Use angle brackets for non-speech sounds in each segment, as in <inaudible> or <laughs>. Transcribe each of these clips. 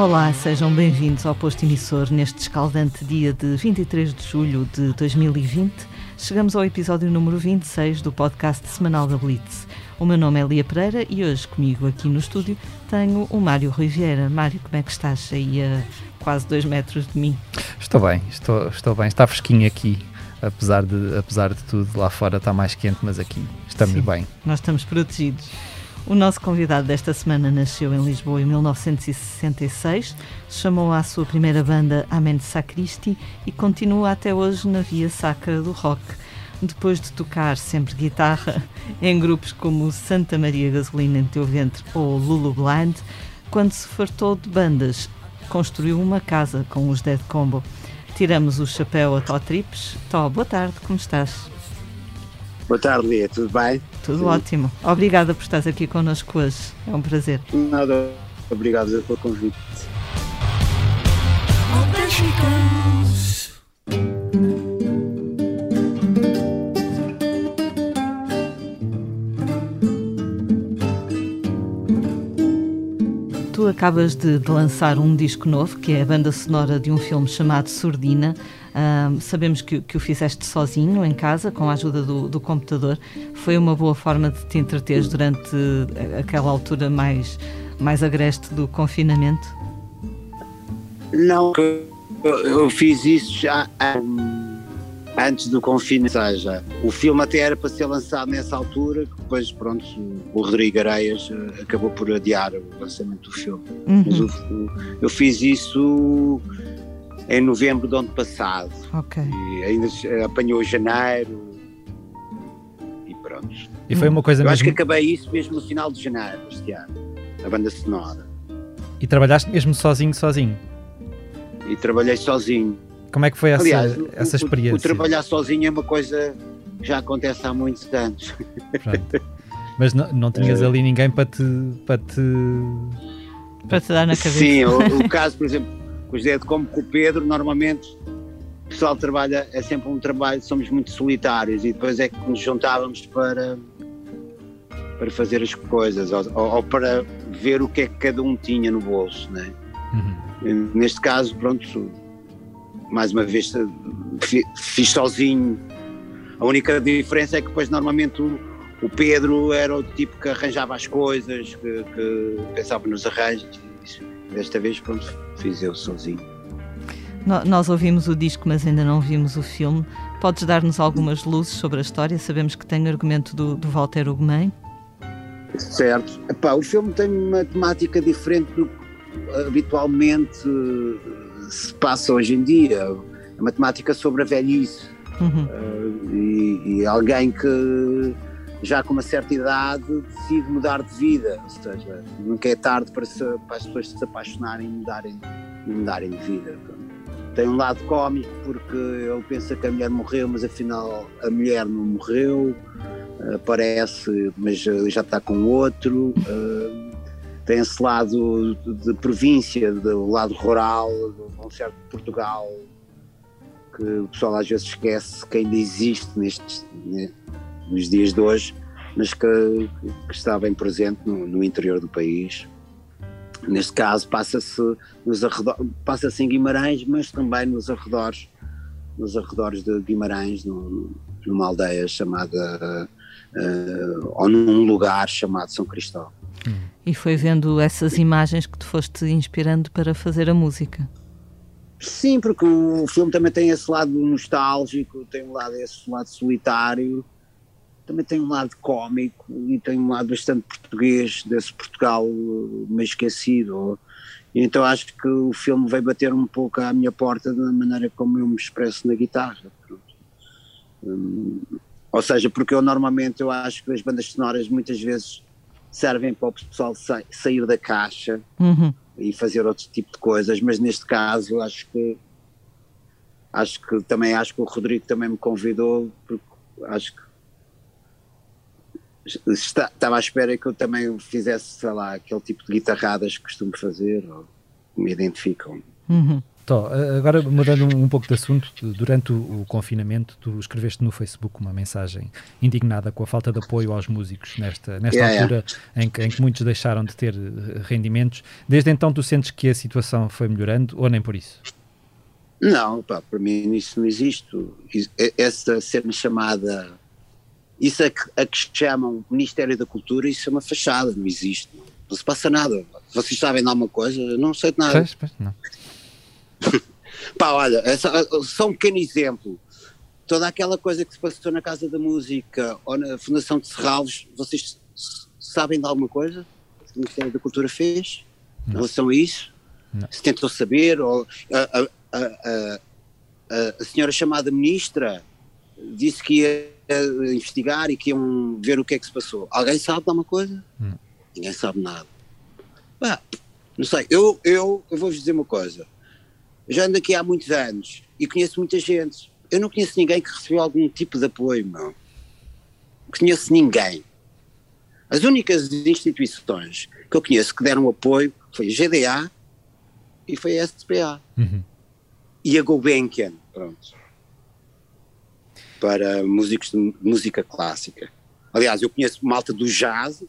Olá, sejam bem-vindos ao posto emissor neste escaldante dia de 23 de julho de 2020. Chegamos ao episódio número 26 do podcast semanal da Blitz. O meu nome é Lia Pereira e hoje comigo aqui no estúdio tenho o Mário Rui Vieira. Mário, como é que estás aí a quase dois metros de mim? Estou bem, estou, estou bem. Está fresquinho aqui, apesar de, apesar de tudo. Lá fora está mais quente, mas aqui estamos Sim, bem. Nós estamos protegidos. O nosso convidado desta semana nasceu em Lisboa em 1966, chamou à sua primeira banda Amen Sacristi e continua até hoje na via sacra do rock. Depois de tocar sempre guitarra em grupos como Santa Maria Gasolina em Teu Ventre ou Lulu Blind, quando se fartou de bandas, construiu uma casa com os Dead Combo. Tiramos o chapéu a Tó Trips. Tó, boa tarde, como estás? Boa tarde, Lia, tudo bem? Tudo Sim. ótimo. Obrigada por estares aqui connosco hoje. É um prazer. Nada, obrigado pelo convite. Acabas de, de lançar um disco novo, que é a banda sonora de um filme chamado Surdina. Ahm, sabemos que, que o fizeste sozinho, em casa, com a ajuda do, do computador. Foi uma boa forma de te entreteres durante aquela altura mais, mais agreste do confinamento? Não, eu, fiz isso já hum, antes do confinamento, ou seja, o filme até era para ser lançado nessa altura, que depois, pronto, o Rodrigo Areias eh, acabou por adiar o lançamento do filme. Mas Uhum. o- o- eu fiz isso em novembro do ano passado, Ok. e ainda se- apanhou janeiro, e pronto. E foi uma coisa Eu acho que mesmo. acabei isso mesmo no final de janeiro deste ano, a banda sonora. E trabalhaste mesmo sozinho, sozinho. E trabalhei sozinho. Como é que foi essa, Aliás, o- essa o- experiência? O, trabalhar sozinho é uma coisa que já acontece há muitos anos. Pronto. Mas não, não tinhas Eh, ali ninguém para te, para te. Para te dar na cabeça. Sim, o, o caso, por exemplo, com o José como com o Pedro, normalmente o pessoal trabalha, é sempre um trabalho, somos muito solitários e depois é que nos juntávamos para, para fazer as coisas ou, ou- ou para ver o que é que cada um tinha no bolso, né? Uhum. Neste caso, pronto, mais uma vez fi- fiz sozinho. A única diferença é que depois normalmente o, o Pedro era o tipo que arranjava as coisas, que, que pensava nos arranjos. Desta vez, pronto, fiz eu sozinho. No- Nós ouvimos o disco, mas ainda não vimos o filme. Podes dar-nos algumas luzes sobre a história? Sabemos que tem argumento do, do Walter Ugumem. Certo. Epá, o filme tem uma temática diferente do que habitualmente se passa hoje em dia. É uma temática sobre a velhice. Uhum. Uh, e, e alguém que já com uma certa idade decide mudar de vida, ou seja, nunca é tarde para, se- para as pessoas se apaixonarem e mudarem, mudarem de vida. Tem um lado cómico porque ele pensa que a mulher morreu, mas afinal a mulher não morreu, aparece, mas uh, já está com outro. uh, tem esse lado de, província, do lado rural, de um certo Portugal que o pessoal às vezes esquece que ainda existe nestes, né, nos dias de hoje, mas que, que está bem presente no, no interior do país. Neste caso passa-se nos passa-se em Guimarães, mas também nos arredores, nos arredores de Guimarães, num- numa aldeia chamada eh, ou num lugar chamado São Cristóvão. E foi vendo essas imagens que te foste inspirando para fazer a música. Sim, porque o filme também tem esse lado nostálgico, tem um lado, esse lado solitário, também tem um lado cómico e tem um lado bastante português desse Portugal eh, meio esquecido. Então acho que o filme veio bater um pouco à minha porta da maneira como eu me expresso na guitarra. Hum, ou seja, porque eu normalmente eu acho que as bandas sonoras muitas vezes servem para o pessoal sa- sair da caixa Uhum. e fazer outro tipo de coisas, mas neste caso acho que acho que também acho que o Rodrigo também me convidou porque acho que está- estava à espera que eu também fizesse, sei lá, aquele tipo de guitarradas que costumo fazer ou que me identificam. Uhum. Tó, agora mudando um pouco de assunto, durante o, o, confinamento, tu escreveste no Facebook uma mensagem indignada com a falta de apoio aos músicos nesta, nesta yeah, altura yeah. Em, que, em que muitos deixaram de ter eh, rendimentos. Desde então, tu sentes que a situação foi melhorando ou nem por isso? Não, pá, para mim isso não existe. Essa ser chamada, isso é que, a que chamam Ministério da Cultura, isso é uma fachada, não existe. Não se passa nada. Vocês sabem de alguma coisa? Eu não sei de nada. Pois, pois, não. Pá, olha, é só, um pequeno exemplo. Toda aquela coisa que se passou na Casa da Música ou na Fundação de Serralves, vocês sabem de alguma coisa que o Ministério da Cultura fez em relação a isso? Não. Se tentou saber? Ou a, a, a, a, senhora chamada ministra disse que ia investigar e que iam ver o que é que se passou. Alguém sabe de alguma coisa? Não. Ninguém sabe nada. não sei, eu, eu, eu vou-vos dizer uma coisa já ando aqui há muitos anos e conheço muita gente. Eu não conheço ninguém que recebeu algum tipo de apoio, não. Conheço ninguém. As únicas instituições que eu conheço que deram apoio foi a GDA e foi a SPA. Uhum. E a Gulbenkian, pronto. Para músicos de música clássica. Aliás, eu conheço malta do jazz,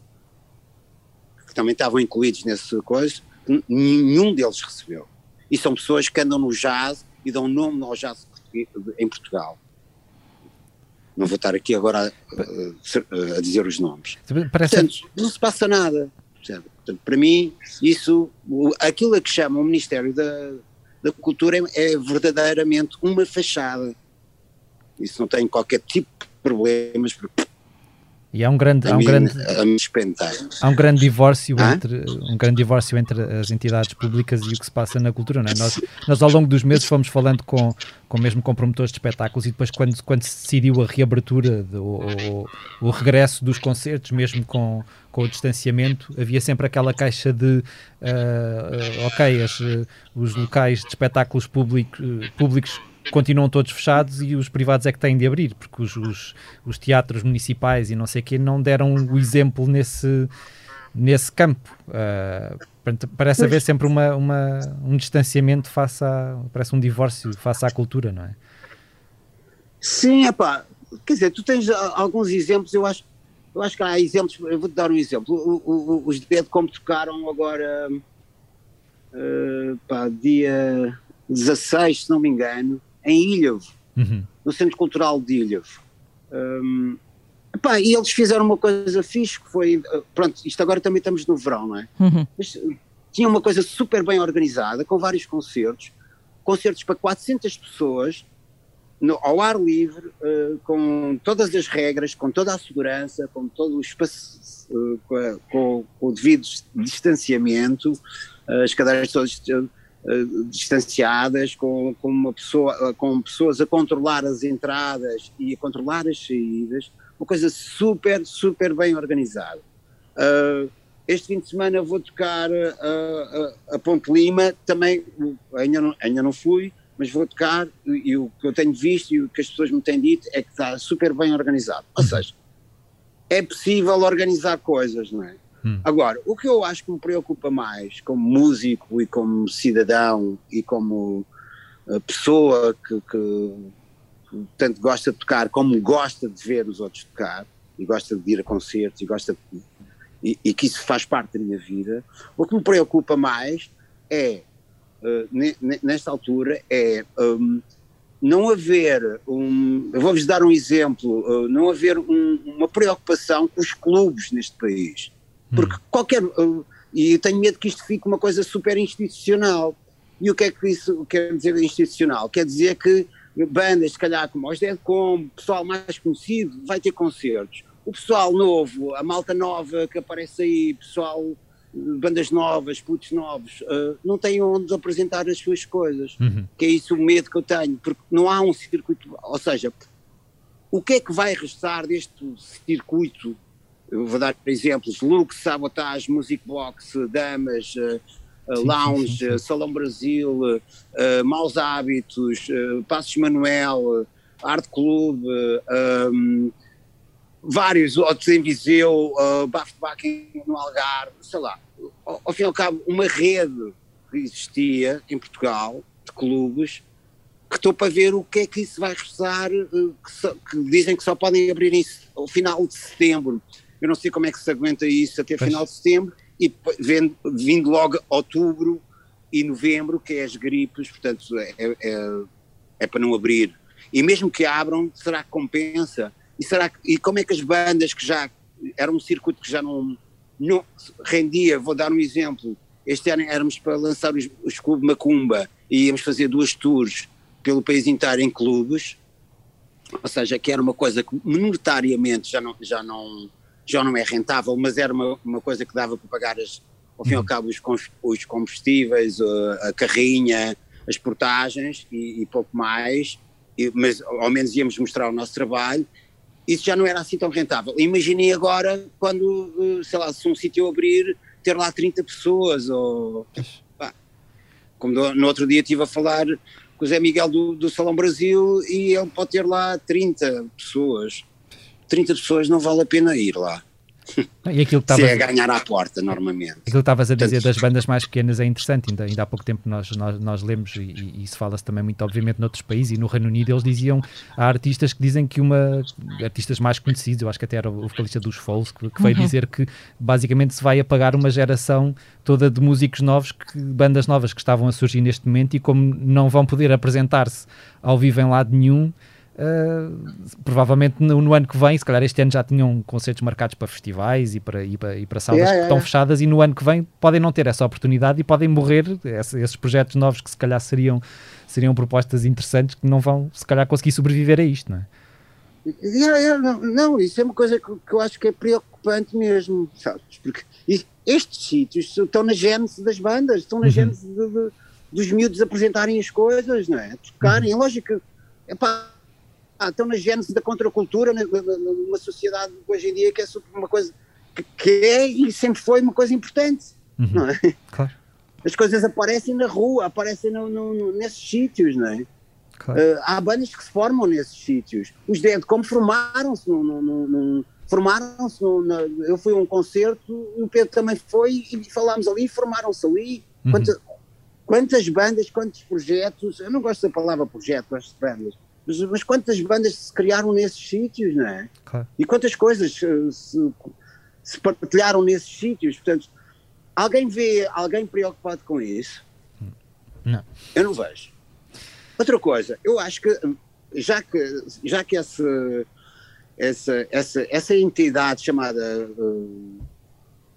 que também estavam incluídos nessa coisa, nenhum deles recebeu e são pessoas que andam no jazz e dão nome ao jazz em Portugal. Não vou estar aqui agora a, a dizer os nomes. Parece... Portanto, não se passa nada. Portanto, para mim, isso, aquilo a que chamam o Ministério da, da Cultura é, é verdadeiramente uma fachada. Isso não tem qualquer tipo de problemas, porque e há um grande, há um grande, há um grande divórcio entre um grande divórcio entre as entidades públicas e o que se passa na cultura, não é? Nós, nós ao longo dos meses fomos falando com, com mesmo com promotores de espetáculos e depois quando, quando se decidiu a reabertura, de, o, o, regresso dos concertos, mesmo com, com o distanciamento, havia sempre aquela caixa de uh, ok, as, uh, os locais de espetáculos público, públicos continuam todos fechados e os privados é que têm de abrir, porque os, os, os teatros municipais e não sei o quê não deram o exemplo nesse, nesse campo. Uh, parece haver sempre uma, uma, um distanciamento face a. parece um divórcio face à cultura, não é? Sim, é pá. Quer dizer, tu tens alguns exemplos, eu acho, eu acho que há exemplos, eu vou-te dar um exemplo. O, o, os como tocaram agora, uh, pá, dia 16, se não me engano, em Ilhavo, uhum. no Centro Cultural de Ilhavo. Um, epá, e eles fizeram uma coisa fixe, que foi, uh, pronto, isto agora também estamos no verão, não é? Uhum. Mas uh, tinha uma coisa super bem organizada, com vários concertos, concertos para 400 pessoas, no, ao ar livre, uh, com todas as regras, com toda a segurança, com todo o espaço, uh, com, com, com, o devido distanciamento, uh, as cadeiras todas eh, distanciadas, com, com, uma pessoa, com pessoas a controlar as entradas e a controlar as saídas, uma coisa super, super bem organizada. Uh, este fim de semana vou tocar uh, a Ponte Lima, também ainda não, ainda não fui, mas vou tocar e, e o que eu tenho visto e o que as pessoas me têm dito é que está super bem organizado. Ou seja, é possível organizar coisas, não é? Hum. Agora, o que eu acho que me preocupa mais como músico e como cidadão e como uh, pessoa que, que, tanto gosta de tocar como gosta de ver os outros tocar e gosta de ir a concertos e gosta de, e, e, que isso faz parte da minha vida, o que me preocupa mais é, uh, nesta altura, é um, não haver um, vou-vos dar um exemplo, uh, não haver um, uma preocupação com os clubes neste país porque hum. qualquer. Uh, e eu tenho medo que isto fique uma coisa super institucional. E o que é que isso quer dizer institucional? Quer dizer que bandas, se calhar como os Dead Como, pessoal mais conhecido, vai ter concertos. O pessoal novo, a malta nova que aparece aí, pessoal, bandas novas, putos novos, uh, não têm onde apresentar as suas coisas. Uhum. Que é isso o medo que eu tenho, porque não há um circuito. Ou seja, o que é que vai restar deste circuito vou dar exemplos, Lux, Sabotage, Music Box, Damas, uh, Lounge, sim, sim. Salão Brasil, uh, Maus Hábitos, uh, Passos Manuel, Art Club, um, vários outros em Viseu, uh, Bafo de no Algarve, sei lá. Ao, ao fim e ao cabo, uma rede que existia em Portugal, de clubes que estou para ver o que é que isso vai eh, que, que dizem que só podem abrir em, ao final de setembro. Eu não sei como é que se aguenta isso até pois. final de setembro e vendo, vindo logo outubro e novembro, que é as gripes, portanto é, é, é, é para não abrir. E mesmo que abram, será que compensa? E, será que, e como é que as bandas que já era um circuito que já não, não rendia, vou dar um exemplo, este ano éramos para lançar os, os Clube Macumba e íamos fazer duas tours pelo país inteiro em clubes, ou seja, que era uma coisa que monetariamente já não, já não, já não é rentável, mas era uma, uma coisa que dava para pagar as, ao fim e ao uhum. cabo os, os combustíveis, a, carrinha, as portagens e, e pouco mais, e, mas ao menos íamos mostrar o nosso trabalho, isso já não era assim tão rentável. Imaginei agora quando, eh, sei lá, se um sítio abrir, ter lá 30 pessoas, ou... Pá, como no outro dia estive a falar com o Zé Miguel do, do Salão Brasil e ele pode ter lá 30 pessoas. 30 pessoas não vale a pena ir lá. E aquilo que Se é ganhar à porta, normalmente. Aquilo que estavas a dizer das bandas mais pequenas é interessante. Ainda, ainda há pouco tempo nós, nós, nós lemos, e, e isso fala-se também muito, obviamente, noutros países, e no Reino Unido eles diziam, há artistas que dizem que uma. artistas mais conhecidos, eu acho que até era o vocalista dos Foles, que, que veio uhum. dizer que basicamente se vai apagar uma geração toda de músicos novos, que, bandas novas que estavam a surgir neste momento, e como não vão poder apresentar-se ao vivo em lado nenhum Uh, provavelmente no, no, ano que vem, se calhar este ano já tinham concertos marcados para festivais e para, e para, e para salas yeah, que yeah, estão yeah. fechadas e no ano que vem podem não ter essa oportunidade e podem morrer esses projetos novos que se calhar seriam, seriam propostas interessantes que não vão se calhar conseguir sobreviver a isto, não é? não, não, isso é uma coisa que, que, eu acho que é preocupante mesmo, sabes? Porque estes sítios estão na gênese das bandas, estão na uhum. gênese de, de, dos miúdos apresentarem as coisas, não é? Tocarem, uhum. lógico que, epá, ah, estão na gênese da contracultura numa sociedade hoje em dia que é uma coisa que, é e sempre foi uma coisa importante, uhum. não é? Claro. As coisas aparecem na rua, aparecem no, no, nesses sítios, não é? Claro. Uh, há bandas que se formam nesses sítios. Os Dead como formaram-se formaram-se eu fui a um concerto o Pedro também foi e falámos ali formaram-se ali uhum. quantas, quantas bandas, quantos projetos eu não gosto da palavra projeto, gosto de bandas mas, mas quantas bandas se criaram nesses sítios, não é? Claro. E quantas coisas se, se partilharam nesses sítios. Portanto, alguém vê alguém preocupado com isso? Não. Eu não vejo. Outra coisa, eu acho que já que, já que essa, essa, essa, essa entidade chamada uh,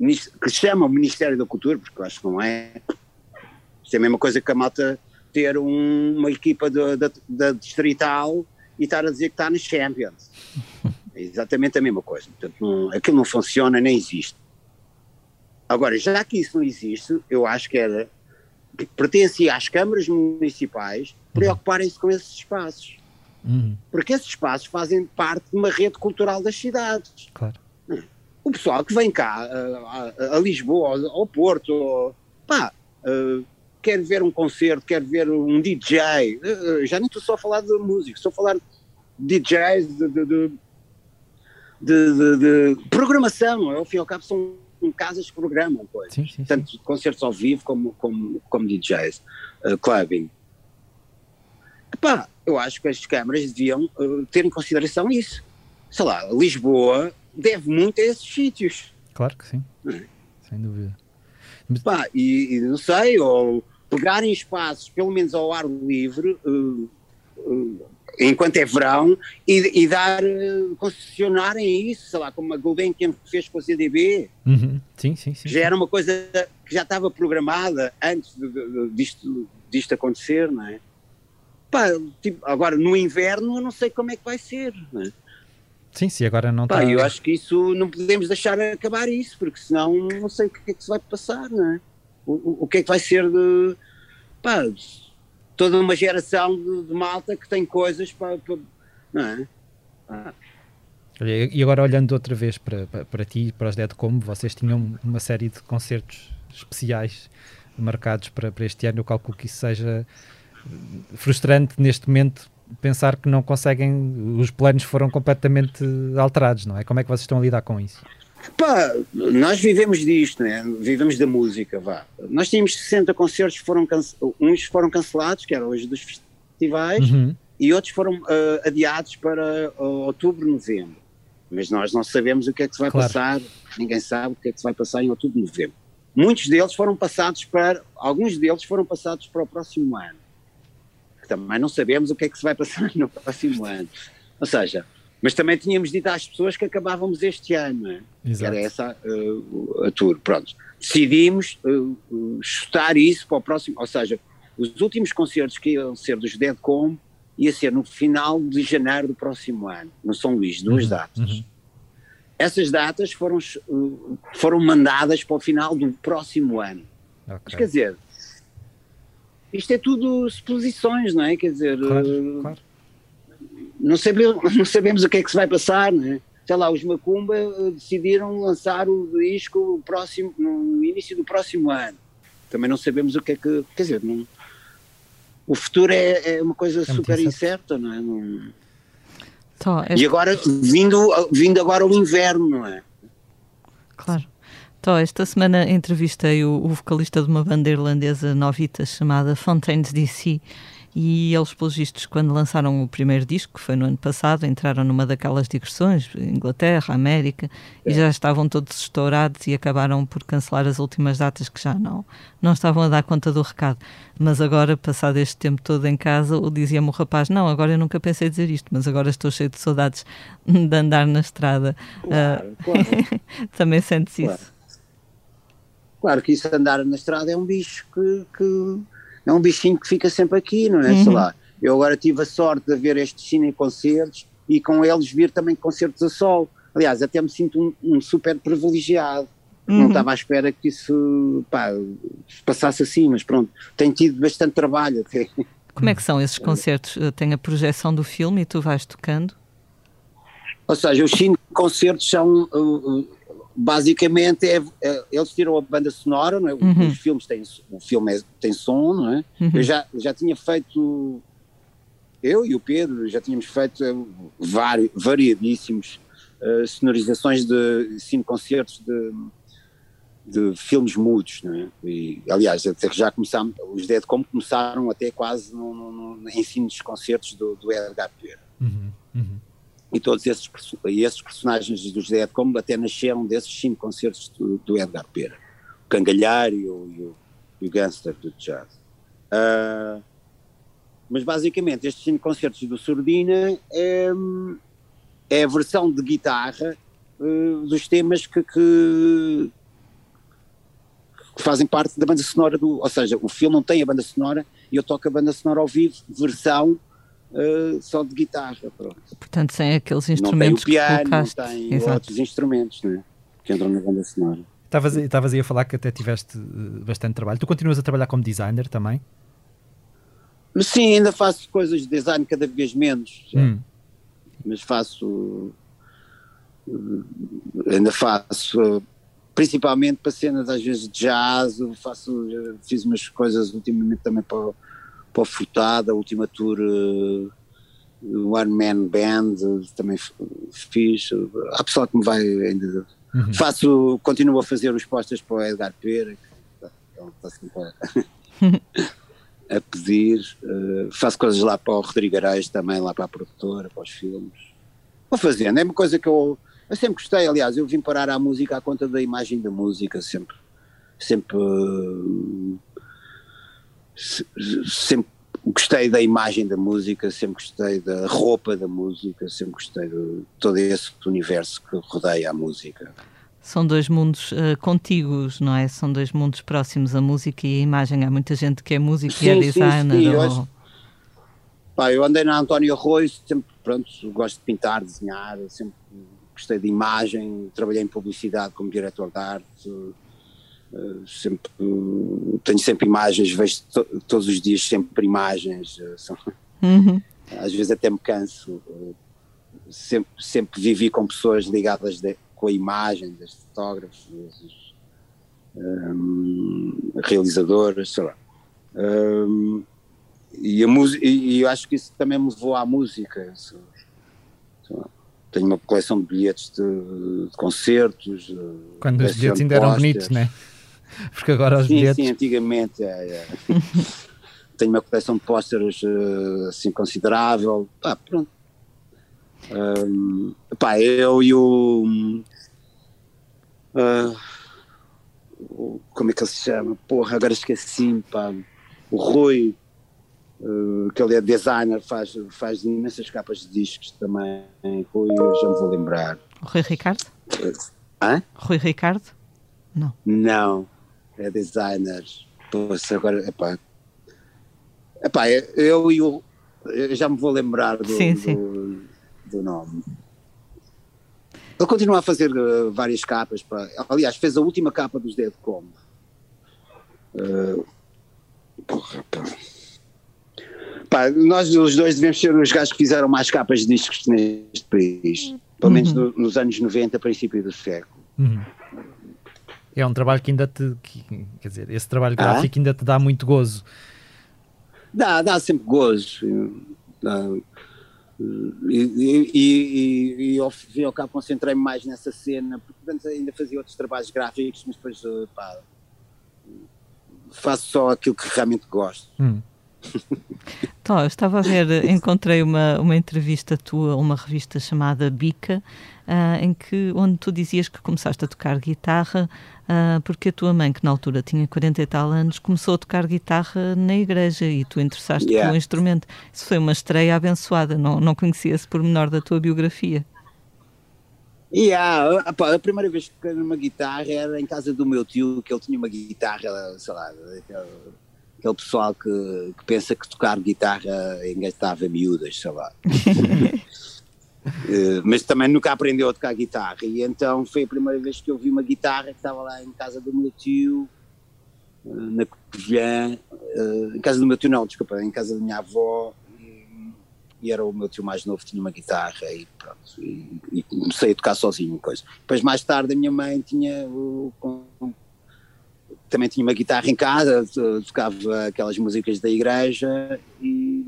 que se chama o Ministério da Cultura, porque eu acho que não é, isto é a mesma coisa que a malta ter um, uma equipa da Distrital e estar a dizer que está nos Champions. <laughs> É exatamente a mesma coisa. Portanto, não, aquilo não funciona nem existe. Agora, já que isso não existe, eu acho que era pertencia às câmaras municipais preocuparem-se com esses espaços. Uhum. Porque esses espaços fazem parte de uma rede cultural das cidades. Claro. O pessoal que vem cá a, a, a Lisboa, ao, ao Porto, pá, uh, quer ver um concerto, quer ver um DJ, eh, eh, já nem estou só a falar de música, estou a falar de DJs, de, de, de, de programação, ao fim e ao cabo são casas que programam coisas, sim, sim, tanto sim. concertos ao vivo como, como, como DJs, uh, clubbing. Epá, eu acho que as câmaras deviam uh, ter em consideração isso. Sei lá, Lisboa deve muito a esses sítios. Claro que sim, é? sem dúvida. Pá, e, e, não sei, ou pegarem espaços, pelo menos ao ar livre, uh, uh, enquanto é verão, e, e dar, uh, concessionarem isso, sei lá, como a Gulbenkian fez com a CDB. Uhum. Sim, sim, sim. Já era uma coisa que já estava programada antes de, de, disto, disto acontecer, não é? Pá, tipo, agora no inverno eu não sei como é que vai ser, não é? Sim, sim, agora não está. Eu acho que isso não podemos deixar acabar isso, porque senão não sei o que é que se vai passar, não é? O, o que é que vai ser de pá, toda uma geração de, de, malta que tem coisas para, para não é? Ah. E agora olhando outra vez para, para, para ti, para os Dead Como, vocês tinham uma série de concertos especiais marcados para, para este ano, eu calculo que isso seja frustrante neste momento pensar que não conseguem, os planos foram completamente alterados, não é? Como é que vocês estão a lidar com isso? Pá, nós vivemos disto, né? vivemos da música, vá. Nós tínhamos 60 concertos, foram uns foram cancelados, que eram hoje dos festivais, uhum. e outros foram uh, adiados para uh, outubro, novembro. Mas nós não sabemos o que é que se vai claro. passar, ninguém sabe o que é que se vai passar em outubro, novembro. Muitos deles foram passados para, alguns deles foram passados para o próximo ano. Também não sabemos o que é que se vai passar <laughs> no próximo ano. Ou seja, mas também tínhamos dito às pessoas que acabávamos este ano, é? era essa uh, a tour. Pronto, decidimos uh, chutar isso para o próximo, ou seja, os últimos concertos que iam ser dos Deadcom ia ser no final de janeiro do próximo ano, no São Luís, duas uhum, datas. Uhum. Essas datas foram, foram mandadas para o final do próximo ano. Okay. Mas, quer dizer, isto é tudo suposições, não é? Quer dizer, claro, claro não sabemos, <laughs> não sabemos o que é que se vai passar, né? sei lá, os Macumba eh, decidiram lançar o disco próximo, no início do próximo ano. Também não sabemos o que é que. Quer dizer, não, o futuro é, é uma coisa é super incerta, não é? Não, então, E agora, vindo, vindo agora o inverno, não é? Claro. Então, esta semana entrevistei o, o vocalista de uma banda irlandesa novita chamada Fontaines DC e eles, pelos vistos, quando lançaram o primeiro disco, que foi no ano passado, entraram numa daquelas digressões, Inglaterra, América, é. e já estavam todos estourados e acabaram por cancelar as últimas datas que já não, não estavam a dar conta do recado. Mas agora, passado este tempo todo em casa, dizia-me o rapaz: Não, agora eu nunca pensei dizer isto, mas agora estou cheio de saudades <laughs> de andar na estrada. Claro, uh, claro. <laughs> Também sentes claro. isso? Claro que isso andar na estrada é um bicho que, que é um bichinho que fica sempre aqui, não é? Uhum. Sei lá. Eu agora tive a sorte de ver estes cine concertos e com eles vir também concertos a sol. Aliás, até me sinto um, um super privilegiado. Uhum. Não estava à espera que isso pá, passasse assim, mas pronto, tenho tido bastante trabalho até. Como é que são esses concertos? Tem a projeção do filme e tu vais tocando? Ou seja, os cine concertos são uh, uh, basicamente é, é, eles tiram a banda sonora, não é? Uhum. Os filmes têm, o filme é, tem som, não é? Uhum. Eu já, já tinha feito, eu e o Pedro já tínhamos feito eh, vari, variadíssimos uh, sonorizações de cinco concertos de, de filmes mudos, não é? E, aliás, até que já começámos, os Dead como começaram até quase no, no, no ensino dos concertos do, do Edgar Pereira. Uhum. E todos esses, esses personagens dos Dead Combo até nasceram desses cinco concertos do, do Edgar Pera, o Cangalhar e o, e o, e o Gangster do Jazz. Uh, mas basicamente estes cinco concertos do Surdina é, é a versão de guitarra uh, dos temas que, que, que, fazem parte da banda sonora do, ou seja, o filme não tem a banda sonora e eu toco a banda sonora ao vivo, versão uh, só de guitarra. Pronto. Portanto, sem aqueles instrumentos não tem o piano, não tem Exato. outros instrumentos né, que entram na banda sonora. Estavas aí a falar que até tiveste eh, bastante trabalho. Tu continuas a trabalhar como designer também? Sim, ainda faço coisas de design cada vez menos. Hum. Mas faço. Eh, ainda faço. Principalmente para cenas às vezes de jazz. Faço, fiz umas coisas ultimamente também para, para o Furtado, a última tour uh, One Man Band, também fiz. Há pessoal que me vai ainda. Uhum. Faço, continuo a fazer os postas para o Edgar Pera, que está, sempre a, a pedir. Uh, faço coisas lá para o Rodrigo Areis também, lá para a produtora, para os filmes. Vou fazendo, é uma coisa que eu, eu sempre gostei, aliás, eu vim parar à música à conta da imagem da música, sempre. Sempre. Uh, sempre gostei da imagem da música, sempre gostei da roupa da música, sempre gostei de todo esse universo que rodeia a música. São dois mundos uh, contíguos, não é? São dois mundos próximos, a música e a imagem. Há muita gente que é músico sim, e é designer. Sim, sim. Ou... Hoje, pá, eu andei na António Arroio, sempre, pronto, gosto de pintar, desenhar, sempre gostei de imagem, trabalhei em publicidade como diretor de arte, sempre, tenho sempre imagens, vejo to, todos os dias sempre imagens, uh, são, uhum. <laughs> às vezes até me canso. sempre, sempre vivi com pessoas ligadas de, com a imagem, das fotógrafos, das, um, realizadoras, sei lá. Um, e, a e eu acho que isso também me levou à música. tenho uma coleção de bilhetes de, de concertos. Quando os bilhetes ainda eram bonitos, não é? Porque agora os sim, bilhetes. Sim, antigamente. É, é. <laughs> tenho uma coleção de pósteres uh, assim considerável. Ah, pronto. Um, pá, eu e o. Uh, como é que ele se chama? Porra, agora esqueci, pá. O Rui, uh, que ele é designer, faz, faz imensas capas de discos também. Rui, eu já me vou lembrar. O Rui Ricardo? Hã? Rui Ricardo? Não. Não, é designer. Poxa, agora, epá. Epá, eu e o. Eu já me vou lembrar do, sim, sim. do, do nome. Ele continua a fazer uh, várias capas. Para, aliás, fez a última capa dos Dead Combo. Uh, porra, porra. Pá, nós os dois devemos ser os gajos que fizeram mais capas de discos neste país. Pelo menos uhum. no, nos anos 90, princípio do século. Uhum. É um trabalho que ainda te. Que, quer dizer, esse trabalho ah? gráfico ah? ainda te dá muito gozo. Dá, dá sempre gozo. Dá, e, e, e, ao fim e ao cabo concentrei-me mais nessa cena, porque antes ainda fazia outros trabalhos gráficos, mas depois pá, faço só aquilo que realmente gosto. Hum. Então, eu estava a ver, encontrei uma, uma entrevista tua, uma revista chamada Bica, uh, em que, onde tu dizias que começaste a tocar guitarra uh, porque a tua mãe, que na altura tinha 40 e tal anos, começou a tocar guitarra na igreja e tu interessaste yeah. pelo instrumento. Isso foi uma estreia abençoada, não, não conhecia esse pormenor da tua biografia. Yeah, a primeira vez que toquei numa guitarra era em casa do meu tio, que ele tinha uma guitarra, sei lá, aquele pessoal que, que pensa que tocar guitarra engatava miúdas, sei lá. <laughs> Uh, mas também nunca aprendeu a tocar guitarra. E então foi a primeira vez que eu vi uma guitarra que estava lá em casa do meu tio uh, na Covilhã uh, em casa do meu tio não, desculpa, em casa da minha avó. E, era o meu tio mais novo tinha uma guitarra e pronto e, e comecei a tocar sozinho coisa. depois mais tarde a minha mãe tinha o, com, também tinha uma guitarra em casa tocava aquelas músicas da igreja e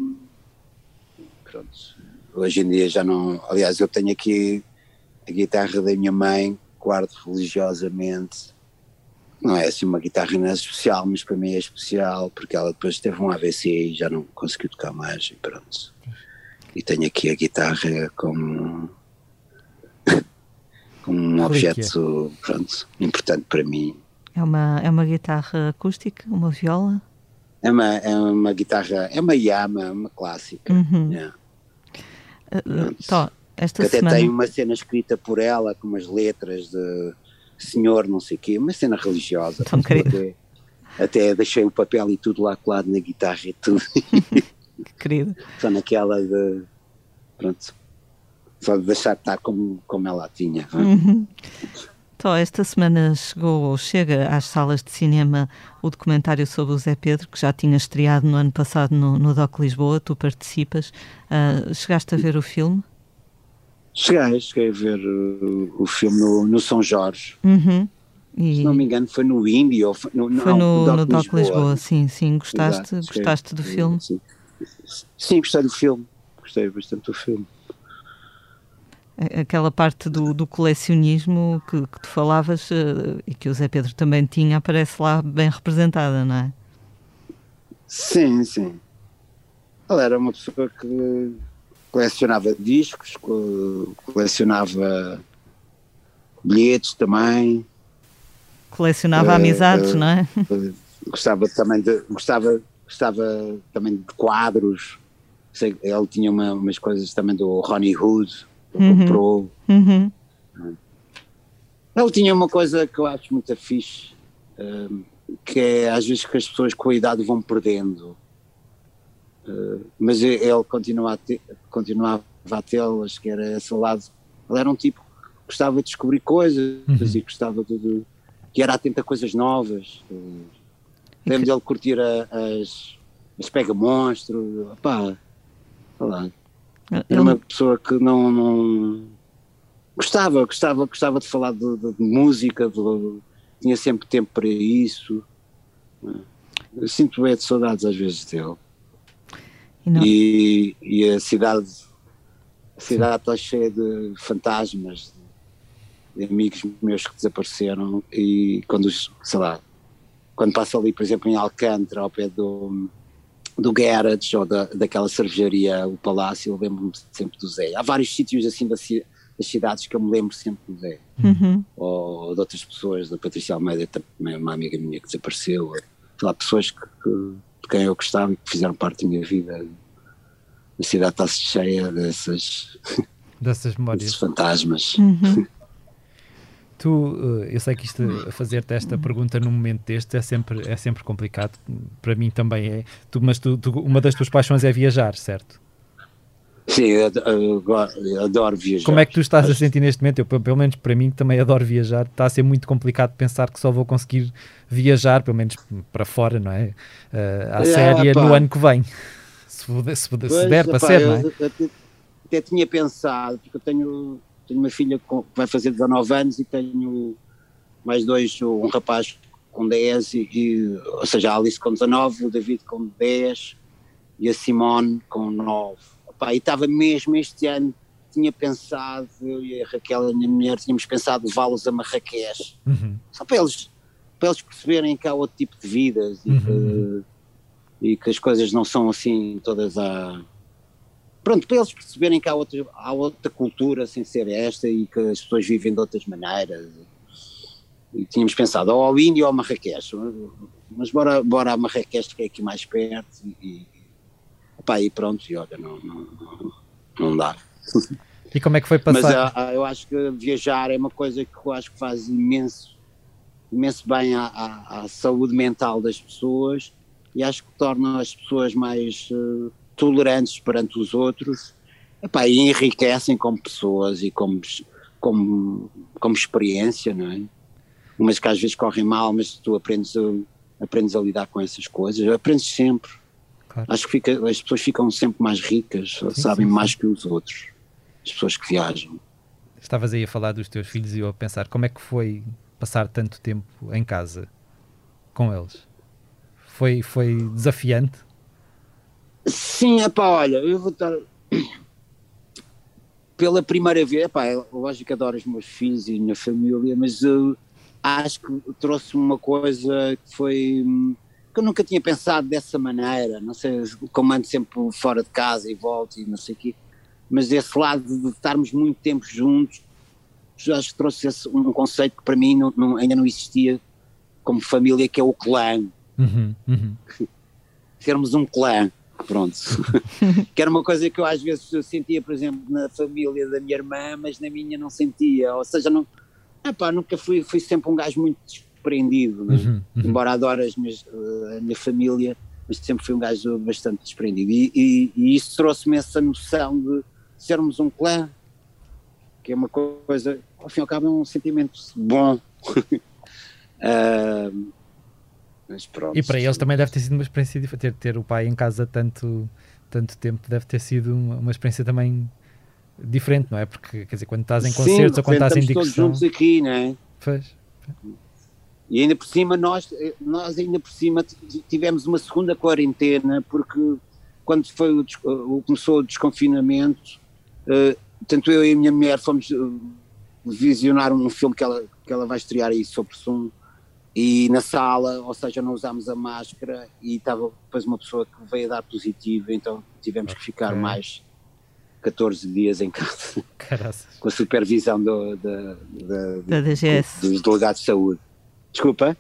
pronto Hoje em dia já não. Aliás, eu tenho aqui a guitarra da minha mãe, guardo religiosamente. Não é assim uma guitarra não é especial, mas para mim é especial porque ela depois teve um AVC e já não conseguiu tocar mais e pronto. E tenho aqui a guitarra como, <laughs> como um objeto pronto, importante para mim. É uma, é uma guitarra acústica, uma viola? É uma, é uma guitarra, é uma Yama, uma clássica. Uhum. Yeah. Uh, tó, esta que semana... até tem uma cena escrita por ela com umas letras de senhor não sei o quê, uma cena religiosa. Tão até, até deixei o papel e tudo lá colado na guitarra e tudo. <laughs> que querido. Só naquela de pronto, só de deixar estar como, como ela tinha. Uhum. Então, esta semana chegou ou chega às salas de cinema o documentário sobre o Zé Pedro, que já tinha estreado no ano passado no, no DOC Lisboa, tu participas. Uh, chegaste a ver o filme? Cheguei, cheguei a ver o, o filme no, no, São Jorge. Uhum. E... Se não me engano, foi no Índia ou foi no, foi no, no, no DOC Lisboa. Lisboa. Sim, sim. Gostaste, Exato, gostaste do filme? Sim. sim, gostei do filme. Gostei bastante do filme aquela parte do, do colecionismo que, que, tu falavas uh, e que o Zé Pedro também tinha, aparece lá bem representada, não é? Sim, sim. Ela era uma pessoa que colecionava discos, colecionava bilhetes também. Colecionava uh, amizades, uh, não é? Gostava também de, gostava, gostava também de quadros. Sei, ele tinha uma, umas coisas também do Ronnie Hood, uhum. comprou. Uhum. Ele tinha uma coisa que eu acho muito fixe, uh, que é às vezes que as pessoas com a idade vão perdendo. Uh, mas ele continua a ter, continuava a tê-las, que era esse lado. Ele era um tipo que gostava de descobrir coisas uhum. e gostava de, de, que era atento a coisas novas. Lembro dele curtir a, as, as pega monstro, pá, lá. Era uma pessoa que não, não, gostava, gostava, gostava de falar de, de, de música, de, tinha sempre tempo para isso. Eu sinto bem de saudades às vezes dele. E, e, e, a cidade A cidade está cheia de fantasmas, de amigos meus que desapareceram e quando, sei lá, quando passo ali, por exemplo, em Alcântara, ao pé do, do Garage ou da, daquela cervejaria, o Palácio, eu lembro-me sempre do Zé. Há vários sítios assim das, das cidades que eu me lembro sempre do Zé. Uhum. Ou de outras pessoas, da Patrícia Almeida, também uma amiga minha que desapareceu. Sei lá, pessoas que, que, de quem eu gostava e que fizeram parte da minha vida. A cidade está-se cheia dessas, dessas memórias. Desses fantasmas. Uhum. <laughs> Tu, eh, eu sei que isto, fazer-te esta pergunta num momento deste é sempre, é sempre complicado, para mim também é, tu, mas tu, tu, uma das tuas paixões é viajar, certo? Sim, eu adoro, eu adoro viajar. Como é que tu estás a sentir neste momento? Eu, pelo menos para mim, também adoro viajar. Está a ser muito complicado pensar que só vou conseguir viajar, pelo menos para fora, não é? Uh, à é, série no ano que vem. Se, puder, se, puder, pois, se der para ser, não é? Eu, eu, até tinha pensado, porque eu tenho tenho uma filha que vai fazer 19 anos e tenho mais dois, um rapaz com 10, e, e, ou seja, a Alice com 19, o David com 10 e a Simone com 9. Opa, e estava mesmo este ano, tinha pensado, eu e a Raquel, a minha mulher, tínhamos pensado levá-los a Marrakech, uhum. só para eles, para eles perceberem que há outro tipo de vidas e, uhum. que, e que as coisas não são assim todas a pronto, para eles perceberem que há outra, há outra cultura sem ser esta e que as pessoas vivem de outras maneiras. E tínhamos pensado ou ao Índio ou ao Marrakech, mas bora, bora a Marrakech que é aqui mais perto e, opa, e pronto, e olha, não, não, não dá. E como é que foi passar? Mas a, a, eu acho que viajar é uma coisa que eu acho que faz imenso, imenso bem à, à, à saúde mental das pessoas e acho que torna as pessoas mais uh, tolerantes perante os outros epá, e enriquecem como pessoas e como, como, como experiência, não é? Umas que às vezes correm mal, mas tu aprendes a, aprendes a lidar com essas coisas, aprendes sempre. Claro. Acho que fica, as pessoas ficam sempre mais ricas, sim, sabem sim, sim. mais que os outros, as pessoas que viajam. Estavas aí a falar dos teus filhos e eu a pensar como é que foi passar tanto tempo em casa com eles? Foi, foi desafiante? Sim, é pá, olha, eu vou estar. Pela primeira vez, pá, é lógico que adoro os meus filhos e a minha família, mas eu acho que trouxe-me uma coisa que foi. que eu nunca tinha pensado dessa maneira. Não sei, como ando sempre fora de casa e volto e não sei o quê, mas esse lado de estarmos muito tempo juntos, acho que trouxe esse, um conceito que para mim não, não, ainda não existia como família, que é o clã. Uhum, uhum. Sermos um clã pronto. <laughs> que era uma coisa que eu às vezes sentia, por exemplo, na família da minha irmã, mas na minha não sentia, ou seja, não, epá, nunca fui, fui sempre um gajo muito desprendido, né? uhum, uhum. embora adore as minhas, a minha família, mas sempre fui um gajo bastante desprendido, e, e, e isso trouxe-me essa noção de sermos um clã, que é uma coisa, ao fim e ao cabo é um sentimento bom. uh, <laughs> Pronto, e para eles também deve ter sido uma experiência diferente. Ter, ter o pai em casa tanto, tanto tempo deve ter sido uma, uma experiência também diferente, não é? Porque, quer dizer, quando estás em concertos ou quando estás em digressão... todos juntos aqui, não é? Pois. E ainda por cima, nós, nós ainda por cima tivemos uma segunda quarentena, porque quando foi o, começou o desconfinamento, uh, tanto eu e a minha mulher fomos uh, visionar um filme que ela, que ela vai estrear aí sobre som, e na sala, ou seja, não usámos a máscara e estava depois uma pessoa que veio a dar positivo, então tivemos okay. que ficar mais 14 dias em casa. Caraças. Com a supervisão do, do, do, da DGS. dos delegados de saúde. Desculpa?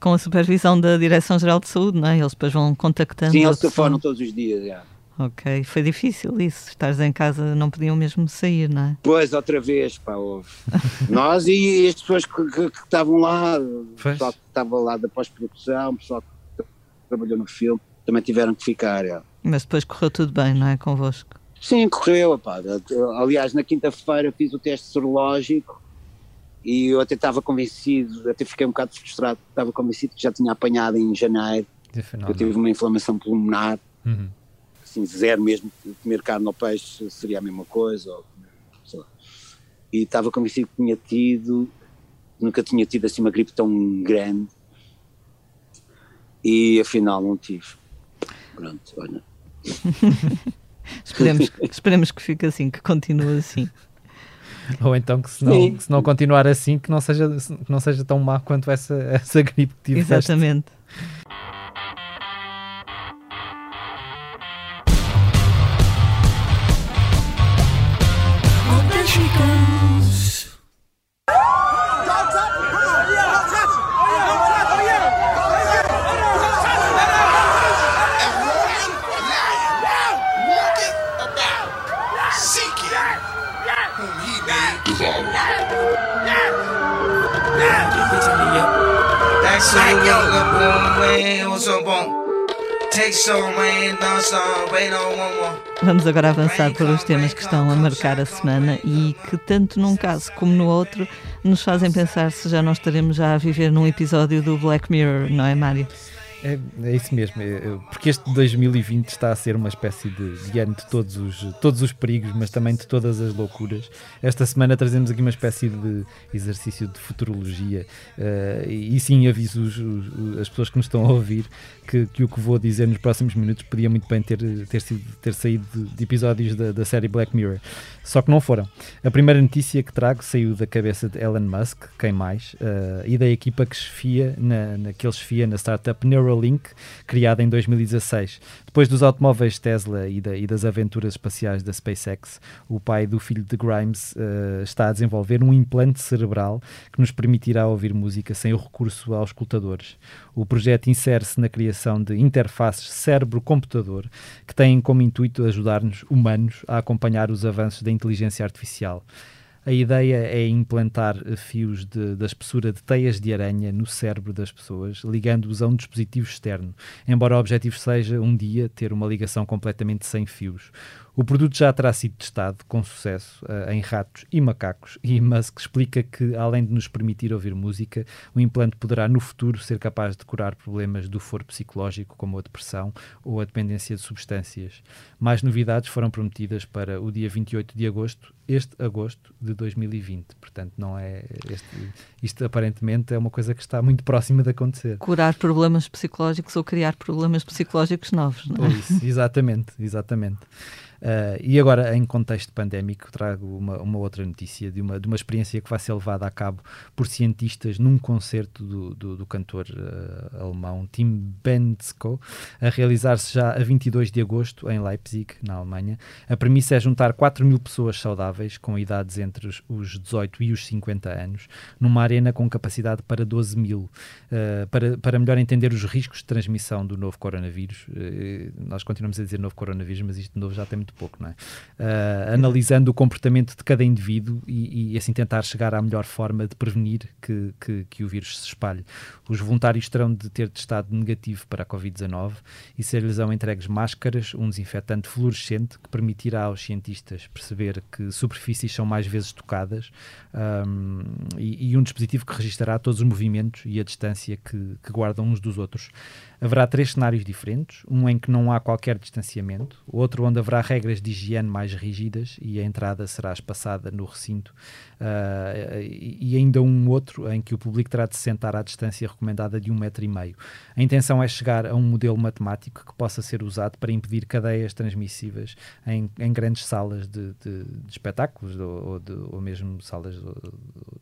Com a supervisão da Direção-Geral de Saúde, não é? Eles depois vão contactando. Sim, eles telefonam todos os dias, já. Ok, foi difícil isso. Estares em casa não podiam mesmo sair, não é? Pois, outra vez, pá, houve. <laughs> Nós e as pessoas que, que, que estavam lá, o pessoal que estava lá da pós-produção, o pessoal que trabalhou no filme, também tiveram que ficar. É. Mas depois correu tudo bem, não é? Convosco? Sim, correu, pá. Aliás, na quinta-feira fiz o teste serológico e eu até estava convencido, até fiquei um bocado frustrado, estava convencido que já tinha apanhado em janeiro. Eu tive uma inflamação pulmonar. Uhum assim, zero mesmo, comer carne ou peixe seria a mesma coisa, ou, e estava convencido que tinha tido, nunca tinha tido assim uma gripe tão grande, e afinal não tive. Pronto, olha. <laughs> esperemos, esperemos que fique assim, que continue assim. <laughs> Ou então que se não, que se não continuar assim, que não seja, que não seja tão má quanto essa, essa gripe que tiveste. Exatamente. Vamos agora avançar para os temas que estão a marcar a semana e que, tanto num caso como no outro, nos fazem pensar se já não estaremos já a viver num episódio do Black Mirror, não é, Mário? É, é isso mesmo, é, porque este 2020 está a ser uma espécie de, ano de todos os, todos os perigos, mas também de todas as loucuras. Esta semana trazemos aqui uma espécie de exercício de futurologia uh, e, sim aviso os, os, as pessoas que nos estão a ouvir que, que, o que vou dizer nos próximos minutos podia muito bem ter, ter, sido, ter saído de, de episódios da, da, série Black Mirror. Só que não foram. A primeira notícia que trago saiu da cabeça de Elon Musk, quem mais, uh, e da equipa que esfia na, na, que ele esfia na startup Neuralink, criada em 2016. Depois dos automóveis Tesla e, da, e, das aventuras espaciais da SpaceX, o pai do filho de Grimes uh, está a desenvolver um implante cerebral que nos permitirá ouvir música sem o recurso aos escutadores. O projeto insere-se na criação de interfaces cérebro-computador que têm como intuito ajudar-nos, humanos, a acompanhar os avanços da inteligência artificial. A ideia é implantar fios de, da espessura de teias de aranha no cérebro das pessoas, ligando-os a um dispositivo externo, embora o objetivo seja um dia ter uma ligação completamente sem fios. O produto já terá sido testado com sucesso uh, em ratos e macacos, e Musk explica que, além de nos permitir ouvir música, o implante poderá no futuro ser capaz de curar problemas do foro psicológico, como a depressão ou a dependência de substâncias. Mais novidades foram prometidas para o dia 28 de agosto, este agosto de 2020. Portanto, não é este, isto aparentemente é uma coisa que está muito próxima de acontecer. Curar problemas psicológicos ou criar problemas psicológicos novos, não é? Isso, exatamente, exatamente. Uh, e agora, em contexto pandémico, trago uma, uma, outra notícia de uma, de uma experiência que vai ser levada a cabo por cientistas num concerto do, do, do cantor uh, alemão Tim Bendzko, a realizar-se já a 22 de agosto em Leipzig, na Alemanha. A premissa é juntar 4 mil pessoas saudáveis com idades entre os, os 18 e os 50 anos, numa arena com capacidade para 12 mil, uh, para, para melhor entender os riscos de transmissão do novo coronavírus. nós continuamos a dizer novo coronavírus, mas isto novo já tem muito muito pouco, não é? Uh, analisando o comportamento de cada indivíduo e, e, assim tentar chegar à melhor forma de prevenir que, que, que, o vírus se espalhe. Os voluntários terão de ter testado negativo para a Covid-19 e ser-lhes entregues máscaras, um desinfetante fluorescente que permitirá aos cientistas perceber que superfícies são mais vezes tocadas um, e, e, um dispositivo que registará todos os movimentos e a distância que, que guardam uns dos outros. Haverá três cenários diferentes: um em que não há qualquer distanciamento, outro onde haverá regras de higiene mais rígidas e a entrada será espaçada no recinto, uh, e ainda um outro em que o público terá de se sentar à distância recomendada de um metro e meio. A intenção é chegar a um modelo matemático que possa ser usado para impedir cadeias transmissíveis em, em grandes salas de, de, de espetáculos ou, de, ou, mesmo salas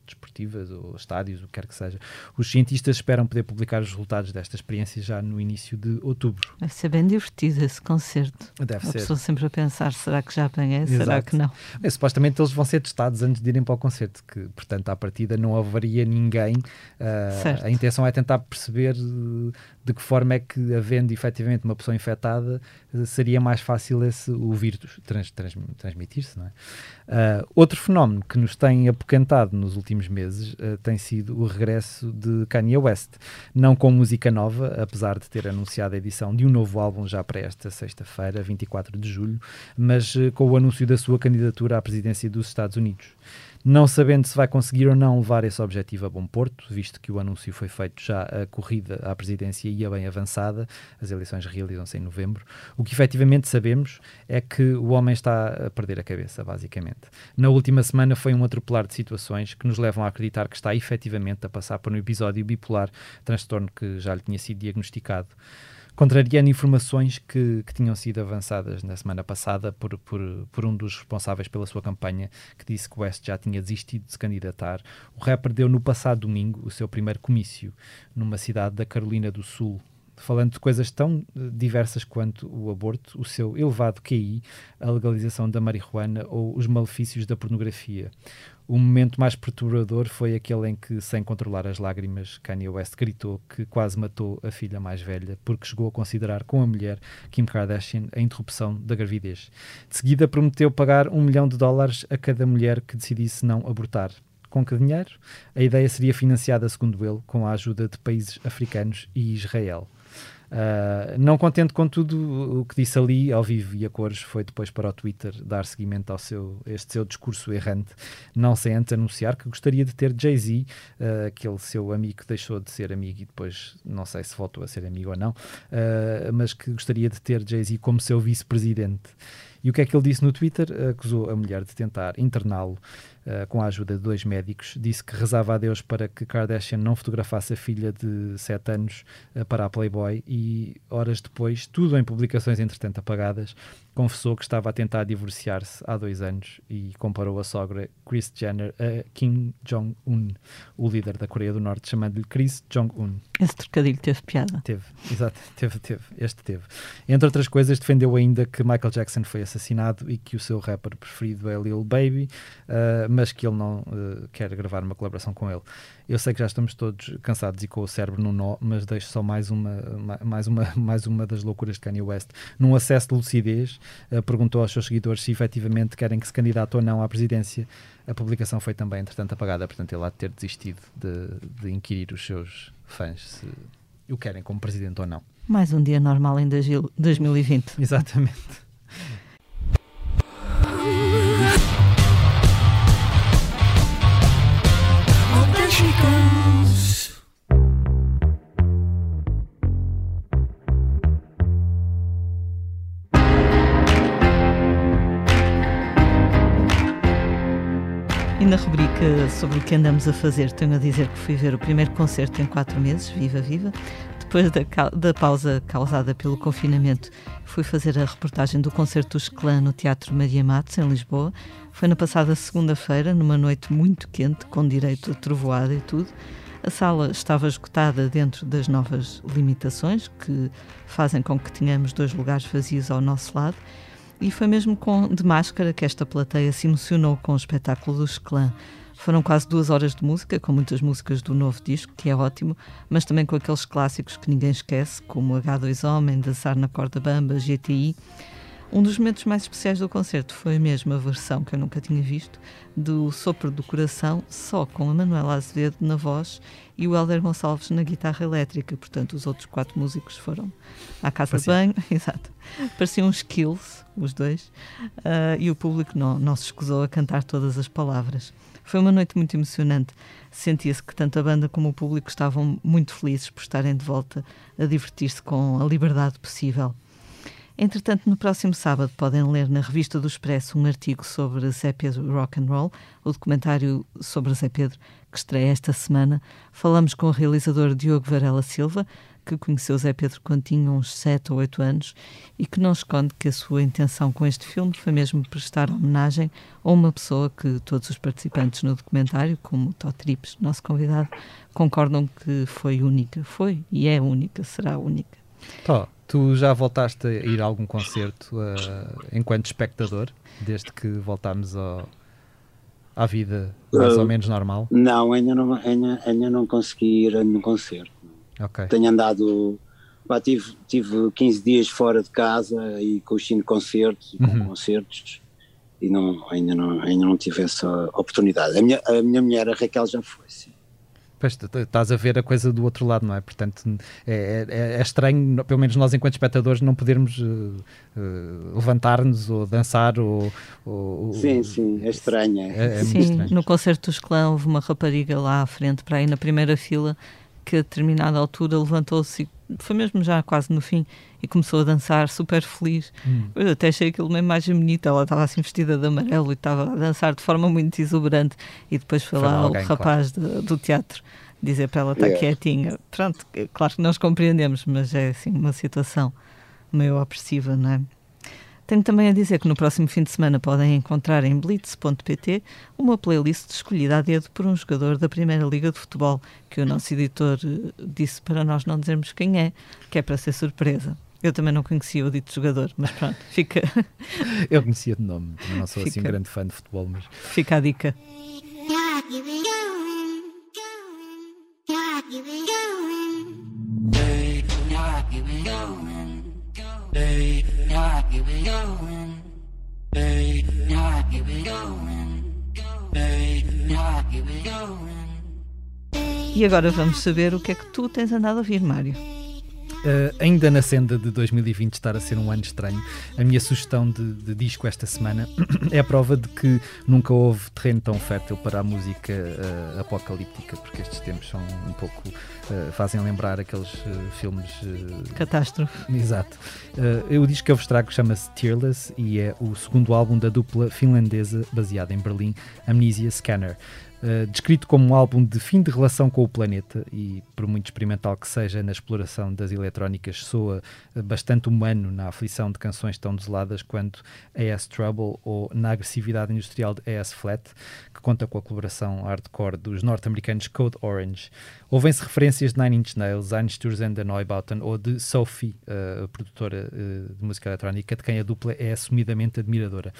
desportivas ou estádios, o que quer que seja. Os cientistas esperam poder publicar os resultados desta experiência já no início de outubro. Vai ser bem divertido esse concerto. Deve a ser. pessoa sempre a pensar, será que já apanhei, será que não? É, supostamente eles vão ser testados antes de irem para o concerto, que portanto à partida não haveria ninguém. Uh, a intenção é tentar perceber uh, de que forma é que, havendo efetivamente uma pessoa infectada, uh, seria mais fácil esse, o vírus trans, trans, transmitir-se. É? outro fenómeno que nos tem apoquentado nos últimos meses tem sido o regresso de Kanye West. Não com música nova, apesar de ter anunciado a edição de um novo álbum já para esta sexta-feira, 24 de julho, mas uh, com o anúncio da sua candidatura à presidência dos Estados Unidos. Não sabendo se vai conseguir ou não levar esse objetivo a bom porto, visto que o anúncio foi feito já a corrida à presidência ia bem avançada, as eleições realizam-se em novembro, o que efetivamente sabemos é que o homem está a perder a cabeça, basicamente. Na última semana foi um atropelar de situações que nos levam a acreditar que está efetivamente a passar por um episódio bipolar, transtorno que já lhe tinha sido diagnosticado. Contrariando informações que, que tinham sido avançadas na semana passada por, por, por um dos responsáveis pela sua campanha, que disse que West já tinha desistido de se candidatar. O rapper deu no passado domingo o seu primeiro comício numa cidade da Carolina do Sul, falando de coisas tão eh, diversas quanto o aborto, o seu elevado QI, a legalização da marihuana ou os malefícios da pornografia. O momento mais perturbador foi aquele em que, sem controlar as lágrimas, Kanye West gritou que quase matou a filha mais velha porque chegou a considerar com a mulher, Kim Kardashian, a interrupção da gravidez. De seguida, prometeu pagar um milhão de dólares a cada mulher que decidisse não abortar. Com que dinheiro? A ideia seria financiada, segundo ele, com a ajuda de países africanos e Israel. Uh, não contente com tudo o que disse ali, ao vivo e a cores, foi depois para o Twitter dar seguimento ao seu, este seu discurso errante, não sem antes anunciar que gostaria de ter Jay-Z, uh, aquele seu amigo que deixou de ser amigo e depois não sei se voltou a ser amigo ou não, uh, mas que gostaria de ter Jay-Z como seu vice-presidente. E o que é que ele disse no Twitter? Acusou a mulher de tentar interná-lo uh, com a ajuda de dois médicos. Disse que rezava a Deus para que Kardashian não fotografasse a filha de 7 anos uh, para a Playboy e, horas depois, tudo em publicações entretanto apagadas, confessou que estava a tentar divorciar-se há dois anos e comparou a sogra Kris Jenner a Kim Jong-un, o líder da Coreia do Norte, chamando-lhe Kris Jong-un. Esse trocadilho teve piada. Teve, exato, teve, teve, este teve. Entre outras coisas, defendeu ainda que Michael Jackson foi assassinado e que o seu rapper preferido é Lil Baby, uh, mas que ele não uh, quer gravar uma colaboração com ele. Eu sei que já estamos todos cansados e com o cérebro no nó, mas deixo só mais uma, mais uma, <laughs> mais uma das loucuras de Kanye West. Num acesso de lucidez, uh, perguntou aos seus seguidores se efetivamente querem que se candidate ou não à presidência. A publicação foi também, entretanto, apagada, portanto, ele há de ter desistido de, de inquirir os seus fãs se o querem como presidente ou não. Mais um dia normal em 2020. Exatamente. <laughs> E na rubrica sobre o que andamos a fazer, tenho a dizer que fui ver o primeiro concerto em quatro meses, Viva Viva. Depois da, da pausa causada pelo confinamento, fui fazer a reportagem do concerto dos Clã no Teatro Maria Matos, em Lisboa. Foi na passada segunda-feira, numa noite muito quente, com direito a trovoada e tudo. A sala estava esgotada dentro das novas limitações, que fazem com que tenhamos dois lugares vazios ao nosso lado e foi mesmo com de máscara que esta plateia se emocionou com o espetáculo dos Clã. Foram quase duas horas de música, com muitas músicas do novo disco, que é ótimo, mas também com aqueles clássicos que ninguém esquece, como H2 Homem, Dançar na Corda Bamba, GTI. Um dos momentos mais especiais do concerto foi mesmo a versão que eu nunca tinha visto do Sopro do Coração, só com a Manuela Azevedo na voz e o Helder Gonçalves na guitarra elétrica. Portanto, os outros quatro músicos foram à casa Parecia. de banho, <laughs> exato. Pareciam uns skills, os dois, uh, e o público não, não se escusou a cantar todas as palavras. Foi uma noite muito emocionante. Sentia-se que tanto a banda como o público estavam muito felizes por estarem de volta a divertir-se com a liberdade possível. Entretanto, no próximo sábado podem ler na Revista do Expresso um artigo sobre Zé Pedro Rock and Roll, o documentário sobre Zé Pedro, que estreia esta semana. Falamos com o realizador Diogo Varela Silva, que conheceu Zé Pedro quando tinha uns 7 ou 8 anos e que não esconde que a sua intenção com este filme foi mesmo prestar homenagem a uma pessoa que todos os participantes no documentário, como Tó Trips, nosso convidado, concordam que foi única. Foi e é única, será única. Tó, Tu já voltaste a ir a algum concerto uh, enquanto espectador, desde que voltámos ao, à vida mais uh, ou menos normal? Não, ainda não, ainda, ainda não consegui ir a nenhum concerto. Okay. Tenho andado, pá, tive, tive 15 dias fora de casa e com cinco concertos, com uhum. concertos, e não, ainda, não, ainda não tive essa oportunidade. A minha, a minha mulher, a Raquel, já foi, sim. Pois, estás a ver a coisa do outro lado, não é? Portanto, é, é, é estranho, pelo menos nós enquanto espectadores, não podermos uh, uh, levantar-nos ou dançar ou, ou, Sim, sim, é estranho. É, é sim, estranho. no concerto dos clã houve uma rapariga lá à frente, para aí na primeira fila, que a determinada altura levantou-se foi mesmo já quase no fim e começou a dançar super feliz. Hum. Eu até achei aquilo mesmo mais bonito. Ela estava assim vestida de amarelo e estava a dançar de forma muito exuberante. E depois foi, foi lá o rapaz claro. de, do teatro dizer para ela estar yeah. quietinha. Pronto, claro que nós compreendemos, mas é assim uma situação meio opressiva, não é? Tenho também a dizer que no próximo fim de semana podem encontrar em blitz.pt uma playlist escolhida a dedo por um jogador da Primeira Liga de Futebol, que o nosso editor eh, disse para nós não dizermos quem é, que é para ser surpresa. Eu também não conhecia o dito jogador, mas pronto, <laughs> fica. <laughs> Eu conhecia de nome, não sou fica... assim um grande fã de futebol, mas. Fica a dica. E agora vamos saber o que é que tu tens andado a ouvir, Mário. Uh, ainda na senda de 2020 estar a ser um ano estranho, a minha sugestão de, de, disco esta semana <clears throat> é a prova de que nunca houve terreno tão fértil para a música uh, apocalíptica, porque estes tempos são um pouco. Uh, fazem lembrar aqueles filmes. Catástrofe. Exato. o disco que eu vos trago chama-se Tearless e é o segundo álbum da dupla finlandesa baseada em Berlim, Amnesia Scanner. Uh, descrito como um álbum de fim de relação com o planeta e, por muito experimental que seja na exploração das eletrónicas, soa uh, bastante humano na aflição de canções tão desoladas quanto AS Trouble ou na agressividade industrial de AS Flat, que conta com a colaboração hardcore dos norte-americanos Code Orange. Ouvem-se referências de Nine Inch Nails, Einstürzen da Neubauten ou de Sophie, uh, produtora de música eletrónica, de quem a dupla é assumidamente admiradora.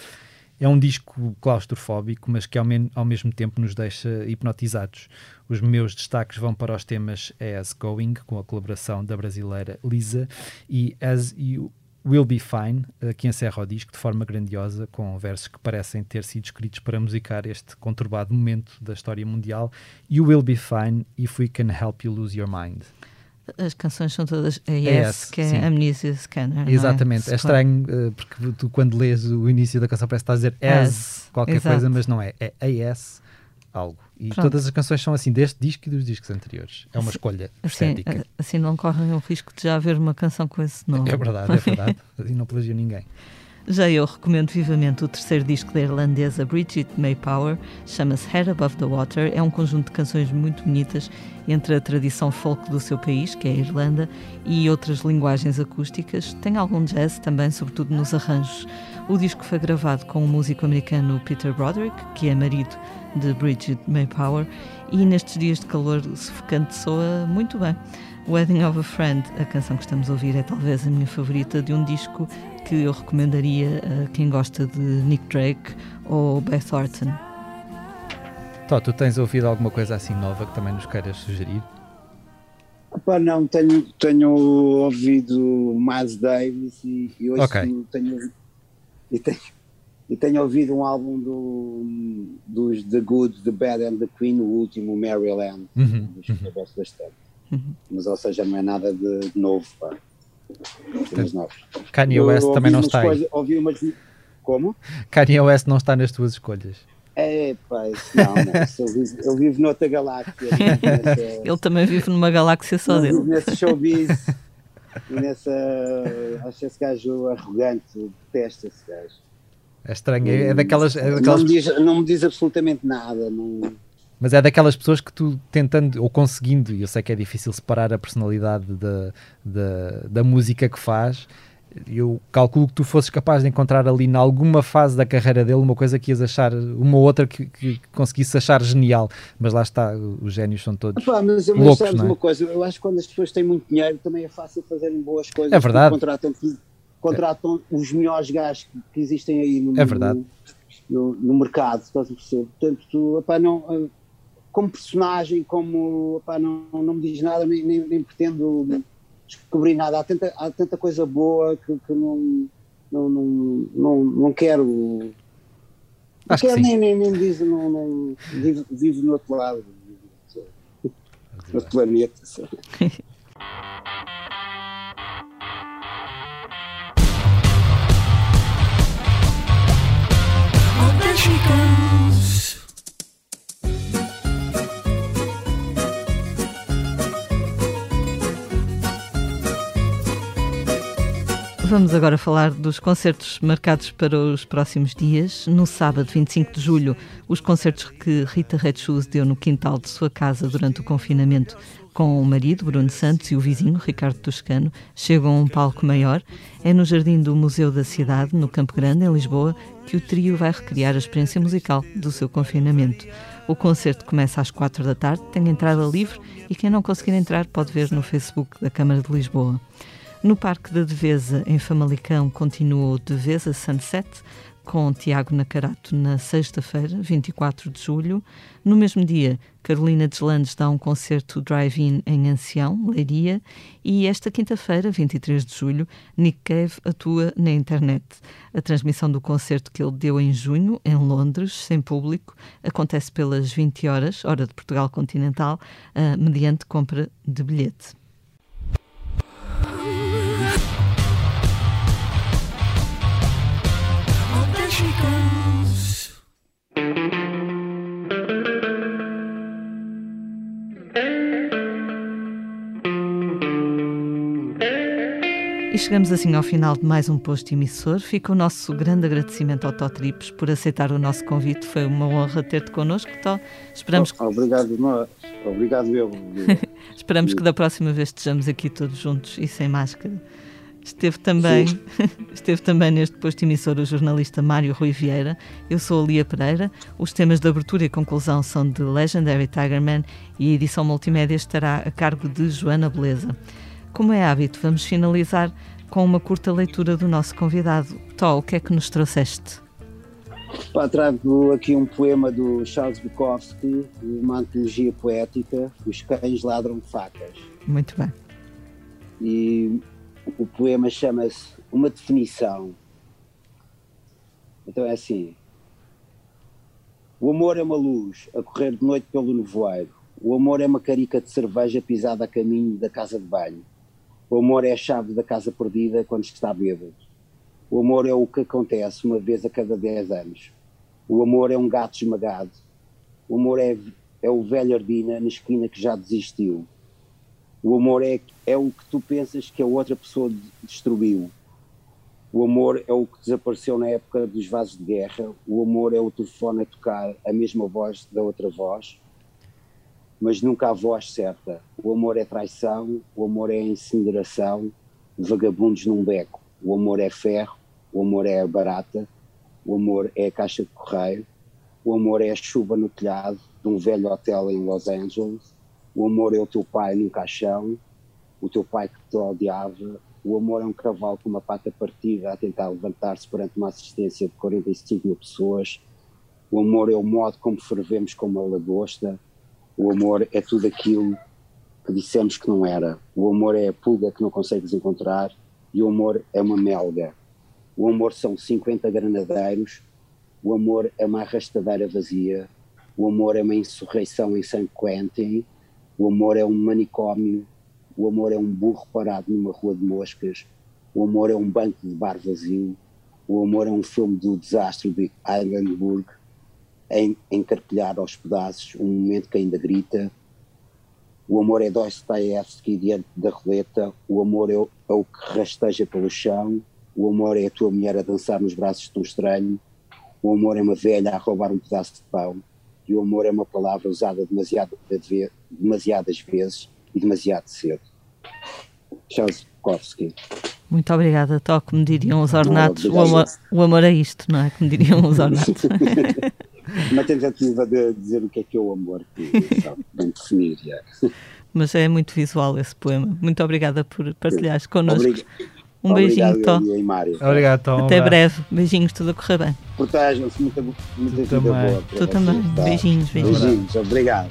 É um disco claustrofóbico, mas que ao, ao, mesmo tempo nos deixa hipnotizados. Os meus destaques vão para os temas As Going, com a colaboração da brasileira Lisa, e As You Will Be Fine, que encerra o disco de forma grandiosa, com versos que parecem ter sido escritos para musicar este conturbado momento da história mundial. You Will Be Fine If We Can Help You Lose Your Mind as canções são todas AS, que é sim. Amnesia Scanner. Exatamente, é, é estranho uh, porque tu quando lês o início da canção parece que estás a dizer as, qualquer Exato. coisa, mas não é, é AS algo. E Pronto. todas as canções são assim, deste disco e dos discos anteriores. É uma assim, escolha assim, estética. Assim não correm o risco de já haver uma canção com esse nome. É verdade, é verdade. <laughs> e não plagia ninguém. Já eu recomendo vivamente o terceiro disco da irlandesa Bridget Maypower, chama-se Head Above the Water. É um conjunto de canções muito bonitas entre a tradição folk do seu país, que é a Irlanda, e outras linguagens acústicas. Tem algum jazz também, sobretudo nos arranjos. O disco foi gravado com o músico americano Peter Broderick, que é marido de Bridget Maypower, e nestes dias de calor sufocante soa muito bem. Wedding of a Friend, a canção que estamos a ouvir, é talvez a minha favorita de um disco que eu recomendaria a quem gosta de Nick Drake ou Beth Orton. Tó, tu tens ouvido alguma coisa assim nova que também nos queiras sugerir? Opa, não, tenho, tenho ouvido Miles Davis e, e hoje okay. tenho, e tenho, e tenho ouvido um álbum do, dos The Good, The Bad and The Queen, o último, Maryland, uhum, que eu gosto bastante. Uhum. Mas, ou seja, não é nada de, de novo, pá. Kanye West também não está aí. ouvi umas... Como? Kanye West não está nas tuas escolhas. É, pá, não, não. Ele, vive, noutra galáxia. <laughs> Nessa, ele também vive numa galáxia só dele. Vive nesse showbiz <laughs> e nessa. Acho esse gajo arrogante, detesta esse gajo. É estranho, é, é daquelas. É daquelas... Não, me diz, não me diz absolutamente nada. Não... Mas é daquelas pessoas que tu tentando ou conseguindo, e eu sei que é difícil separar a personalidade da, da, da música que faz, eu calculo que tu fosses capaz de encontrar ali em alguma fase da carreira dele uma coisa que ias achar, uma outra que, que conseguisse achar genial, mas lá está, os génios são todos mas, mas loucos, sabes não é? uma coisa, eu acho que quando as pessoas têm muito dinheiro também é fácil fazerem boas coisas. É verdade. Contratam, contratam é. os melhores gajos que existem aí no, é verdade. no, no, no mercado, estás a perceber? Portanto, tu, epá, não como personagem, como opa, não, não me diz nada, nem, nem, nem, pretendo descobrir nada. Há tanta, há tanta coisa boa que, que não, não, não, não, não quero. Não quero que nem, nem, nem diz, não, não, vivo, vivo no outro lado, no outro planeta. Vamos agora falar dos concertos marcados para os próximos dias. No sábado, 25 de julho, os concertos que Rita Red Shoes deu no quintal de sua casa durante o confinamento com o marido, Bruno Santos, e o vizinho, Ricardo Toscano, chegam a um palco maior. É no jardim do Museu da Cidade, no Campo Grande, em Lisboa, que o trio vai recriar a experiência musical do seu confinamento. O concerto começa às quatro da tarde, tem entrada livre e quem não conseguir entrar pode ver no Facebook da Câmara de Lisboa. No Parque da Devesa, em Famalicão, continua o Devesa Sunset, com Tiago Nacarato na sexta-feira, 24 de julho. No mesmo dia, Carolina Deslandes dá um concerto drive-in em Ancião, Leiria. E esta quinta-feira, 23 de julho, Nick Cave atua na internet. A transmissão do concerto que ele deu em junho, em Londres, sem público, acontece pelas 20 horas, hora de Portugal continental, uh, mediante compra de bilhete. Chegamos assim ao final de mais um posto emissor. Fica o nosso grande agradecimento ao Tó por aceitar o nosso convite. Foi uma honra ter-te connosco, Tó. Esperamos oh, Obrigado, nós. Obrigado eu. <laughs> Esperamos que da próxima vez estejamos aqui todos juntos e sem máscara. Esteve também, <laughs> esteve também neste posto emissor o jornalista Mário Rui Vieira. Eu sou a Lia Pereira. Os temas de abertura e conclusão são de Legendary Tigerman e a edição multimédia estará a cargo de Joana Beleza. Como é hábito, vamos finalizar com uma curta leitura do nosso convidado. Tó, o que é que nos trouxeste? Pá, trago aqui um poema do Charles Bukowski, uma antologia poética, Os Cães Ladram Facas. Muito bem. E o poema chama-se Uma Definição. Então é assim: O amor é uma luz a correr de noite pelo nevoeiro. O amor é uma carica de cerveja pisada a caminho da casa de banho. O amor é a chave da casa perdida quando se está bêbado. O amor é o que acontece uma vez a cada dez anos. O amor é um gato esmagado. O amor é, é o velho Ardina na esquina que já desistiu. O amor é, é o que tu pensas que a outra pessoa destruiu. O amor é o que desapareceu na época dos vasos de guerra. O amor é o telefone a tocar a mesma voz da outra voz, mas nunca a voz certa. O amor é traição, o amor é incineração, vagabundos num beco. O amor é ferro, o amor é barata, o amor é a caixa de correio, o amor é a chuva no telhado de um velho hotel em Los Angeles, o amor é o teu pai num caixão, o teu pai que te odiava. O amor é um cavalo com uma pata partida a tentar levantar-se perante uma assistência de 45 mil pessoas. O amor é o modo como fervemos com uma lagosta. O amor é tudo aquilo que dissemos que não era. O amor é a pulga que não consegues encontrar. E o amor é uma melga. O amor são 50 granadeiros. O amor é uma arrastadeira vazia. O amor é uma insurreição em San Quentin. O amor é um manicômio, o amor é um burro parado numa rua de moscas, o amor é um banco de bar vazio, o amor é um filme do desastre de Eilenburg, em encarpilhar aos pedaços um momento que ainda grita. O amor é Dostoevsky diante da roleta, o amor é o, é o que rasteja pelo chão, o amor é a tua mulher a dançar nos braços de um estranho, o amor é uma velha a roubar um pedaço de pão, e o amor é uma palavra usada demasiado, demasiadas vezes e demasiado cedo. Tchaikovsky. Muito obrigada, Tó. Como diriam os ornatos, o amor, o amor é isto, não é? Como diriam os ornatos. <laughs> uma tentativa de dizer o que é que é o amor, que bem definir. Mas é muito visual esse poema. Muito obrigada por partilhares connosco. Obrigado. Um Obrigado, beijinho, Tom. Obrigado, Tom. Até breve. Beijinhos, tudo a correr bem. Protejam-se, muita, muita vida boa. Tu também. Tá? Beijinhos, beijinhos. Beijinhos, obrigado.